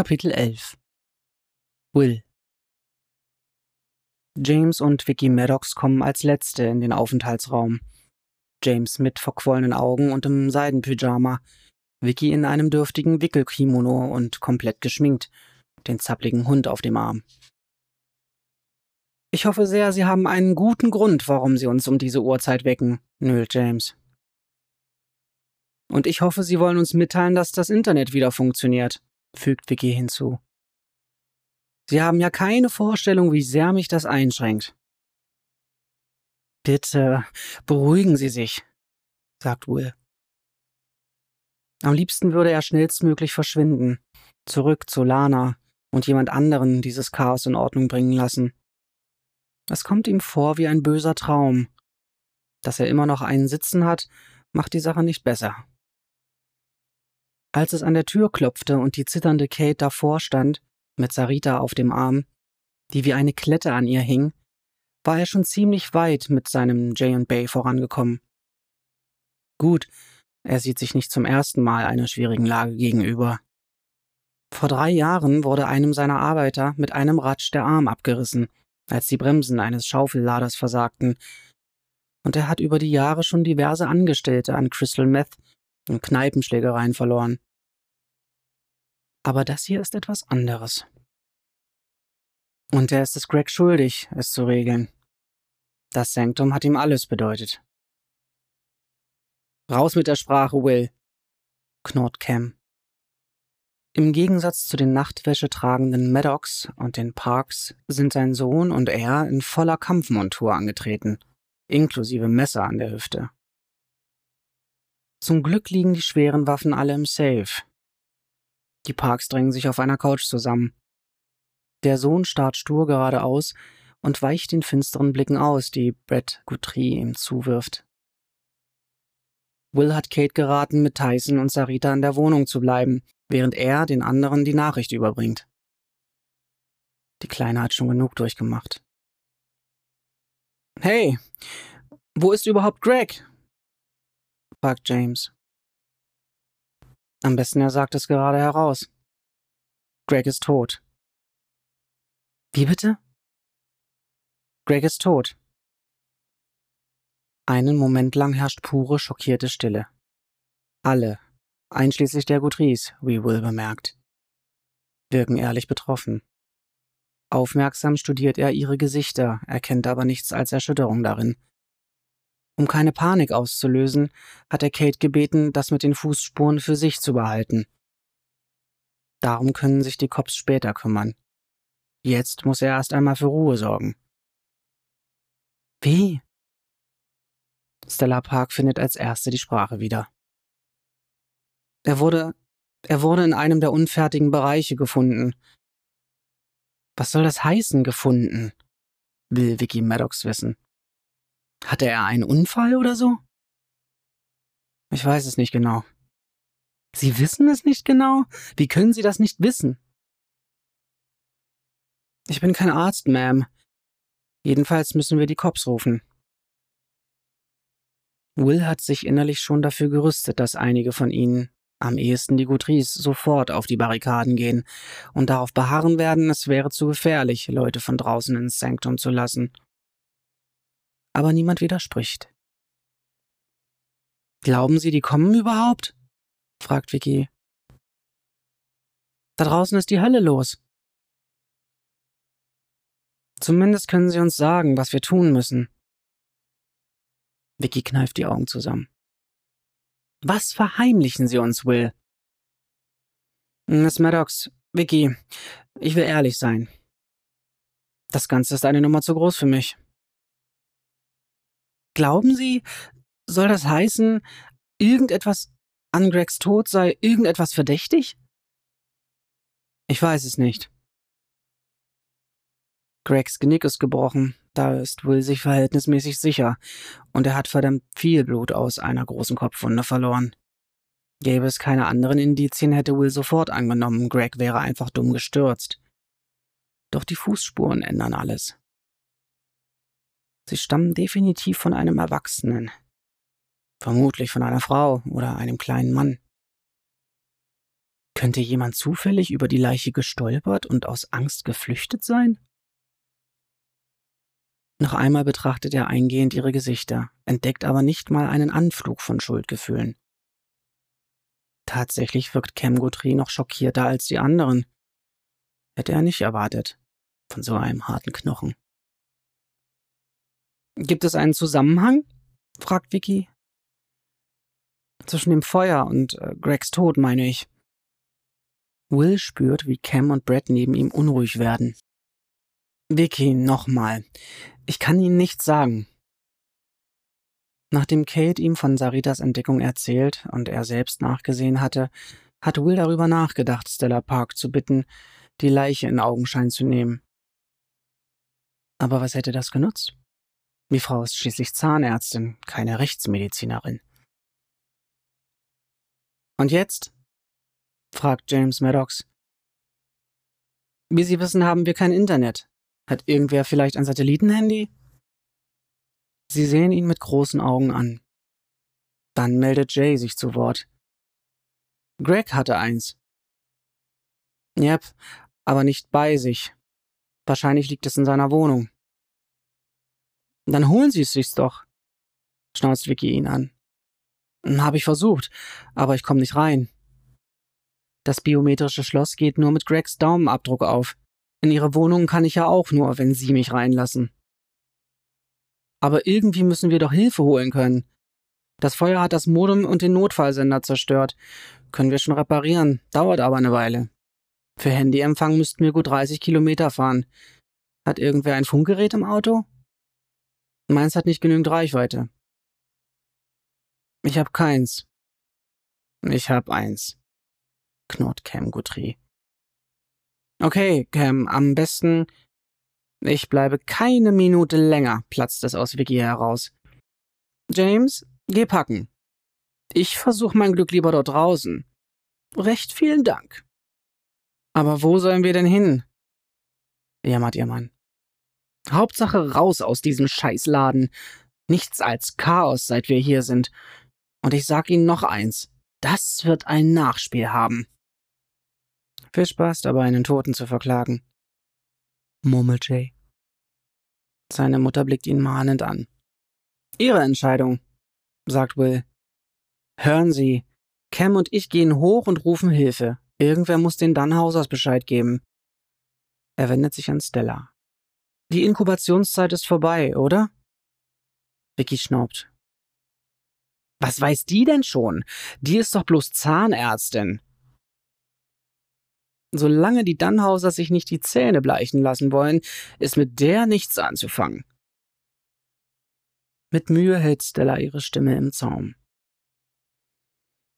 Kapitel 11 Will James und Vicky Maddox kommen als Letzte in den Aufenthaltsraum. James mit verquollenen Augen und im Seidenpyjama, Vicky in einem dürftigen Wickelkimono und komplett geschminkt, den zappligen Hund auf dem Arm. Ich hoffe sehr, Sie haben einen guten Grund, warum Sie uns um diese Uhrzeit wecken, nölt James. Und ich hoffe, Sie wollen uns mitteilen, dass das Internet wieder funktioniert, fügt Vicky hinzu. Sie haben ja keine Vorstellung, wie sehr mich das einschränkt. Bitte, beruhigen Sie sich, sagt Will. Am liebsten würde er schnellstmöglich verschwinden, zurück zu Lana und jemand anderen dieses Chaos in Ordnung bringen lassen. Es kommt ihm vor wie ein böser Traum. Dass er immer noch einen Sitzen hat, macht die Sache nicht besser. Als es an der Tür klopfte und die zitternde Kate davor stand, mit Sarita auf dem Arm, die wie eine Klette an ihr hing, war er schon ziemlich weit mit seinem J&Bay vorangekommen. Gut, er sieht sich nicht zum ersten Mal einer schwierigen Lage gegenüber. Vor drei Jahren wurde einem seiner Arbeiter mit einem Ratsch der Arm abgerissen, als die Bremsen eines Schaufelladers versagten, und er hat über die Jahre schon diverse Angestellte an Crystal Meth und Kneipenschlägereien verloren. Aber das hier ist etwas anderes. Und er ist es Greg schuldig, es zu regeln. Das Sanktum hat ihm alles bedeutet. Raus mit der Sprache, Will, knurrt Cam. Im Gegensatz zu den Nachtwäsche tragenden Maddox und den Parks sind sein Sohn und er in voller Kampfmontur angetreten, inklusive Messer an der Hüfte. Zum Glück liegen die schweren Waffen alle im Safe. Die Parks drängen sich auf einer Couch zusammen. Der Sohn starrt stur geradeaus und weicht den finsteren Blicken aus, die Brett Guthrie ihm zuwirft. Will hat Kate geraten, mit Tyson und Sarita in der Wohnung zu bleiben, während er den anderen die Nachricht überbringt. Die Kleine hat schon genug durchgemacht. Hey, wo ist überhaupt Greg? Fragt James. Am besten er sagt es gerade heraus. Greg ist tot. Wie bitte? Greg ist tot. Einen Moment lang herrscht pure, schockierte Stille. Alle, einschließlich der Gutrice, wie Will bemerkt, wirken ehrlich betroffen. Aufmerksam studiert er ihre Gesichter, erkennt aber nichts als Erschütterung darin. Um keine Panik auszulösen, hat er Kate gebeten, das mit den Fußspuren für sich zu behalten. Darum können sich die Cops später kümmern. Jetzt muss er erst einmal für Ruhe sorgen. Wie? Stella Park findet als erste die Sprache wieder. Er wurde, er wurde in einem der unfertigen Bereiche gefunden. Was soll das heißen, gefunden? will Vicky Maddox wissen. Hatte er einen Unfall oder so? Ich weiß es nicht genau. Sie wissen es nicht genau? Wie können Sie das nicht wissen? Ich bin kein Arzt, Ma'am. Jedenfalls müssen wir die Cops rufen. Will hat sich innerlich schon dafür gerüstet, dass einige von ihnen, am ehesten die Gutrice, sofort auf die Barrikaden gehen und darauf beharren werden, es wäre zu gefährlich, Leute von draußen ins Sanktum zu lassen aber niemand widerspricht. Glauben Sie, die kommen überhaupt? fragt Vicky. Da draußen ist die Hölle los. Zumindest können Sie uns sagen, was wir tun müssen. Vicky kneift die Augen zusammen. Was verheimlichen Sie uns, Will? Miss Maddox, Vicky, ich will ehrlich sein. Das Ganze ist eine Nummer zu groß für mich. Glauben Sie, soll das heißen, irgendetwas an Gregs Tod sei irgendetwas verdächtig? Ich weiß es nicht. Gregs Genick ist gebrochen, da ist Will sich verhältnismäßig sicher, und er hat verdammt viel Blut aus einer großen Kopfwunde verloren. Gäbe es keine anderen Indizien, hätte Will sofort angenommen, Greg wäre einfach dumm gestürzt. Doch die Fußspuren ändern alles. Sie stammen definitiv von einem Erwachsenen. Vermutlich von einer Frau oder einem kleinen Mann. Könnte jemand zufällig über die Leiche gestolpert und aus Angst geflüchtet sein? Noch einmal betrachtet er eingehend ihre Gesichter, entdeckt aber nicht mal einen Anflug von Schuldgefühlen. Tatsächlich wirkt Cam Guthrie noch schockierter als die anderen. Hätte er nicht erwartet, von so einem harten Knochen. Gibt es einen Zusammenhang? fragt Vicky. Zwischen dem Feuer und äh, Gregs Tod, meine ich. Will spürt, wie Cam und Brett neben ihm unruhig werden. Vicky, nochmal. Ich kann Ihnen nichts sagen. Nachdem Kate ihm von Saritas Entdeckung erzählt und er selbst nachgesehen hatte, hat Will darüber nachgedacht, Stella Park zu bitten, die Leiche in Augenschein zu nehmen. Aber was hätte das genutzt? Die Frau ist schließlich Zahnärztin, keine Rechtsmedizinerin. Und jetzt? fragt James Maddox. Wie Sie wissen, haben wir kein Internet. Hat irgendwer vielleicht ein Satellitenhandy? Sie sehen ihn mit großen Augen an. Dann meldet Jay sich zu Wort. Greg hatte eins. Yep, aber nicht bei sich. Wahrscheinlich liegt es in seiner Wohnung. Dann holen Sie es sich doch, schnauzt Vicky ihn an. Habe ich versucht, aber ich komme nicht rein. Das biometrische Schloss geht nur mit Gregs Daumenabdruck auf. In Ihre Wohnung kann ich ja auch nur, wenn Sie mich reinlassen. Aber irgendwie müssen wir doch Hilfe holen können. Das Feuer hat das Modem und den Notfallsender zerstört. Können wir schon reparieren, dauert aber eine Weile. Für Handyempfang müssten wir gut 30 Kilometer fahren. Hat irgendwer ein Funkgerät im Auto? Meins hat nicht genügend Reichweite. Ich hab keins. Ich hab eins, knurrt Cam Guthrie. Okay, Cam, am besten ich bleibe keine Minute länger, platzt es aus Vicky heraus. James, geh packen. Ich versuche mein Glück lieber dort draußen. Recht vielen Dank. Aber wo sollen wir denn hin? jammert ihr Mann. Hauptsache raus aus diesem Scheißladen. Nichts als Chaos, seit wir hier sind. Und ich sag Ihnen noch eins. Das wird ein Nachspiel haben. Viel Spaß dabei, einen Toten zu verklagen murmelt Jay. Seine Mutter blickt ihn mahnend an. Ihre Entscheidung, sagt Will. Hören Sie, Cam und ich gehen hoch und rufen Hilfe. Irgendwer muss den Dunhausers Bescheid geben. Er wendet sich an Stella. Die Inkubationszeit ist vorbei, oder? Vicky schnaubt. Was weiß die denn schon? Die ist doch bloß Zahnärztin. Solange die Dannhauser sich nicht die Zähne bleichen lassen wollen, ist mit der nichts anzufangen. Mit Mühe hält Stella ihre Stimme im Zaum.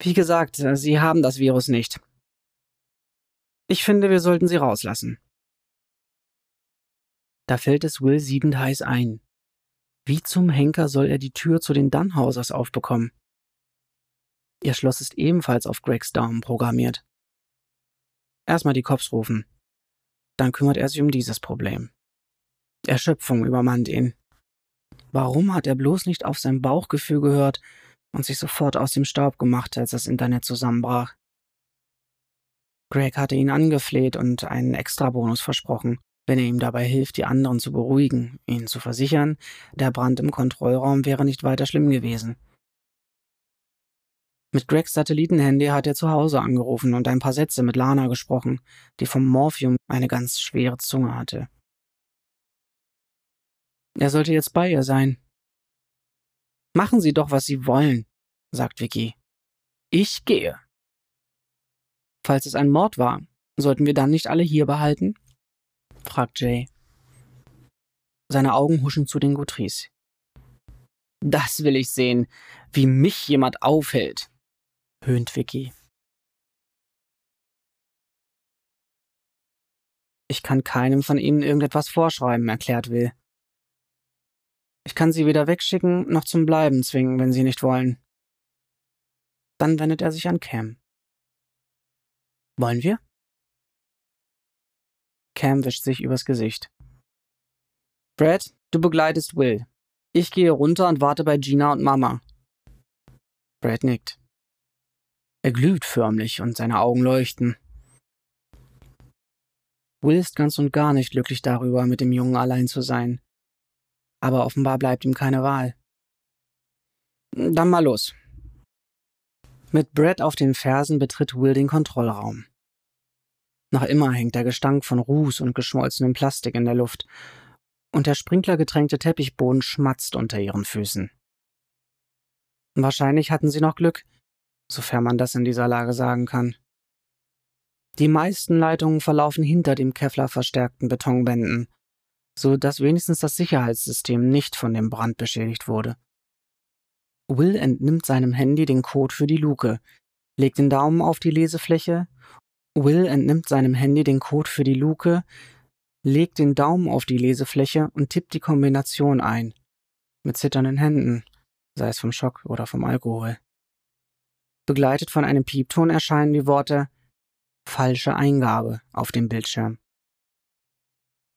Wie gesagt, sie haben das Virus nicht. Ich finde, wir sollten sie rauslassen. Da fällt es Will siedend heiß ein. Wie zum Henker soll er die Tür zu den Dannhausers aufbekommen? Ihr Schloss ist ebenfalls auf Gregs Daumen programmiert. Erstmal die Cops rufen. Dann kümmert er sich um dieses Problem. Erschöpfung übermannt ihn. Warum hat er bloß nicht auf sein Bauchgefühl gehört und sich sofort aus dem Staub gemacht, als das Internet zusammenbrach? Greg hatte ihn angefleht und einen Extrabonus versprochen, wenn er ihm dabei hilft, die anderen zu beruhigen, ihn zu versichern, der Brand im Kontrollraum wäre nicht weiter schlimm gewesen. Mit Gregs Satellitenhandy hat er zu Hause angerufen und ein paar Sätze mit Lana gesprochen, die vom Morphium eine ganz schwere Zunge hatte. Er sollte jetzt bei ihr sein. Machen Sie doch, was Sie wollen, sagt Vicky. Ich gehe. Falls es ein Mord war, sollten wir dann nicht alle hier behalten? Fragt Jay. Seine Augen huschen zu den Gutrice. Das will ich sehen, wie mich jemand aufhält höhnt Vicky. Ich kann keinem von Ihnen irgendetwas vorschreiben, erklärt Will. Ich kann Sie weder wegschicken noch zum Bleiben zwingen, wenn Sie nicht wollen. Dann wendet er sich an Cam. Wollen wir? Cam wischt sich übers Gesicht. Brad, du begleitest Will. Ich gehe runter und warte bei Gina und Mama. Brad nickt. Er glüht förmlich und seine Augen leuchten. Will ist ganz und gar nicht glücklich darüber, mit dem Jungen allein zu sein. Aber offenbar bleibt ihm keine Wahl. Dann mal los. Mit Brad auf den Fersen betritt Will den Kontrollraum. Noch immer hängt der Gestank von Ruß und geschmolzenem Plastik in der Luft, und der sprinklergetränkte Teppichboden schmatzt unter ihren Füßen. Wahrscheinlich hatten sie noch Glück, sofern man das in dieser Lage sagen kann. Die meisten Leitungen verlaufen hinter dem Kevlar verstärkten Betonwänden, so dass wenigstens das Sicherheitssystem nicht von dem Brand beschädigt wurde. Will entnimmt seinem Handy den Code für die Luke, legt den Daumen auf die Lesefläche. Will entnimmt seinem Handy den Code für die Luke, legt den Daumen auf die Lesefläche und tippt die Kombination ein. Mit zitternden Händen, sei es vom Schock oder vom Alkohol. Begleitet von einem Piepton erscheinen die Worte falsche Eingabe auf dem Bildschirm.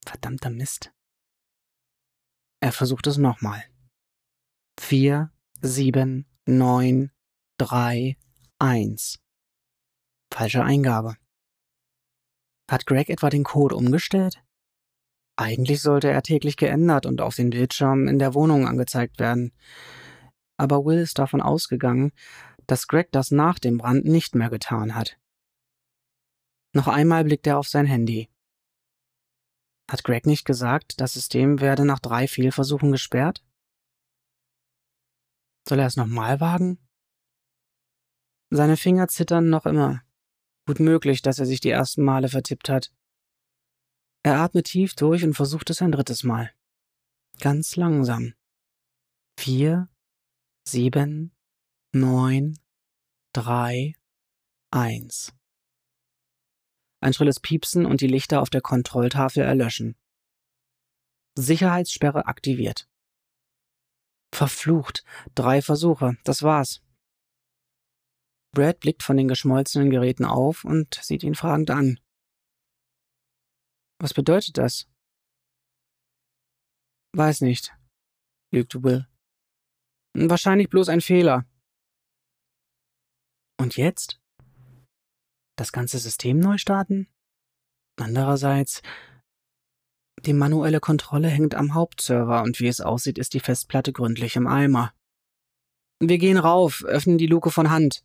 Verdammter Mist. Er versucht es nochmal. Vier, sieben, neun, drei, eins. Falsche Eingabe. Hat Greg etwa den Code umgestellt? Eigentlich sollte er täglich geändert und auf den Bildschirm in der Wohnung angezeigt werden. Aber Will ist davon ausgegangen, dass Greg das nach dem Brand nicht mehr getan hat. Noch einmal blickt er auf sein Handy. Hat Greg nicht gesagt, das System werde nach drei Fehlversuchen gesperrt? Soll er es nochmal wagen? Seine Finger zittern noch immer. Gut möglich, dass er sich die ersten Male vertippt hat. Er atmet tief durch und versucht es ein drittes Mal. Ganz langsam. Vier, sieben, neun, drei, eins. Ein schrilles Piepsen und die Lichter auf der Kontrolltafel erlöschen. Sicherheitssperre aktiviert. Verflucht. Drei Versuche. Das war's. Brad blickt von den geschmolzenen Geräten auf und sieht ihn fragend an. Was bedeutet das? Weiß nicht, lügt Will. Wahrscheinlich bloß ein Fehler. Und jetzt? Das ganze System neu starten? Andererseits, die manuelle Kontrolle hängt am Hauptserver und wie es aussieht, ist die Festplatte gründlich im Eimer. Wir gehen rauf, öffnen die Luke von Hand.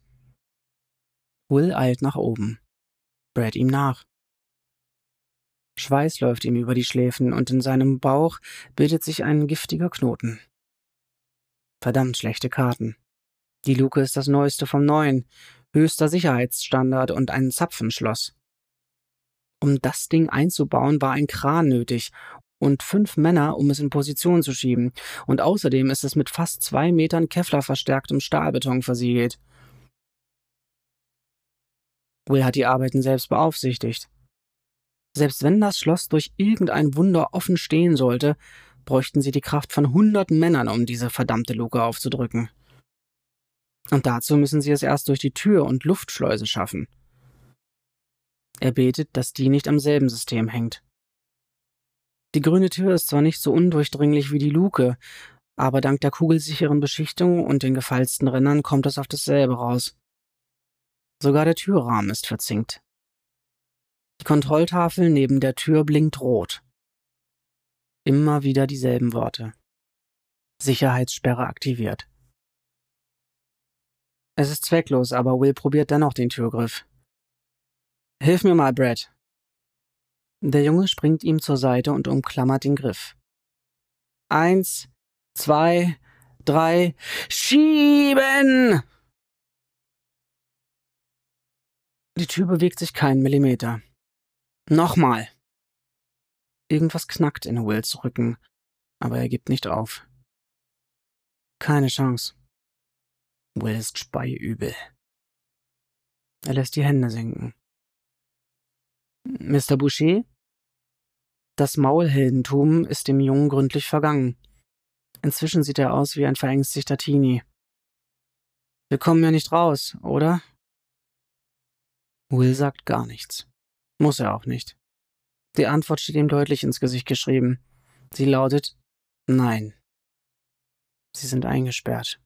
Will eilt nach oben. Brad ihm nach. Schweiß läuft ihm über die Schläfen und in seinem Bauch bildet sich ein giftiger Knoten. Verdammt schlechte Karten. Die Luke ist das Neueste vom Neuen, höchster Sicherheitsstandard und ein Zapfenschloss. Um das Ding einzubauen, war ein Kran nötig und fünf Männer, um es in Position zu schieben. Und außerdem ist es mit fast zwei Metern Kevlar verstärktem Stahlbeton versiegelt. Will hat die Arbeiten selbst beaufsichtigt. Selbst wenn das Schloss durch irgendein Wunder offen stehen sollte, bräuchten sie die Kraft von hunderten Männern, um diese verdammte Luke aufzudrücken. Und dazu müssen sie es erst durch die Tür und Luftschleuse schaffen. Er betet, dass die nicht am selben System hängt. Die grüne Tür ist zwar nicht so undurchdringlich wie die Luke, aber dank der kugelsicheren Beschichtung und den gefalzten Rändern kommt es auf dasselbe raus. Sogar der Türrahmen ist verzinkt. Die Kontrolltafel neben der Tür blinkt rot. Immer wieder dieselben Worte. Sicherheitssperre aktiviert. Es ist zwecklos, aber Will probiert dennoch den Türgriff. Hilf mir mal, Brad. Der Junge springt ihm zur Seite und umklammert den Griff. Eins, zwei, drei, schieben! Die Tür bewegt sich keinen Millimeter. Nochmal. Irgendwas knackt in Wills Rücken, aber er gibt nicht auf. Keine Chance. Will ist speiübel. Er lässt die Hände sinken. Mr. Boucher? Das Maulheldentum ist dem Jungen gründlich vergangen. Inzwischen sieht er aus wie ein verängstigter Teenie. Wir kommen ja nicht raus, oder? Will sagt gar nichts. Muss er auch nicht. Die Antwort steht ihm deutlich ins Gesicht geschrieben. Sie lautet Nein. Sie sind eingesperrt.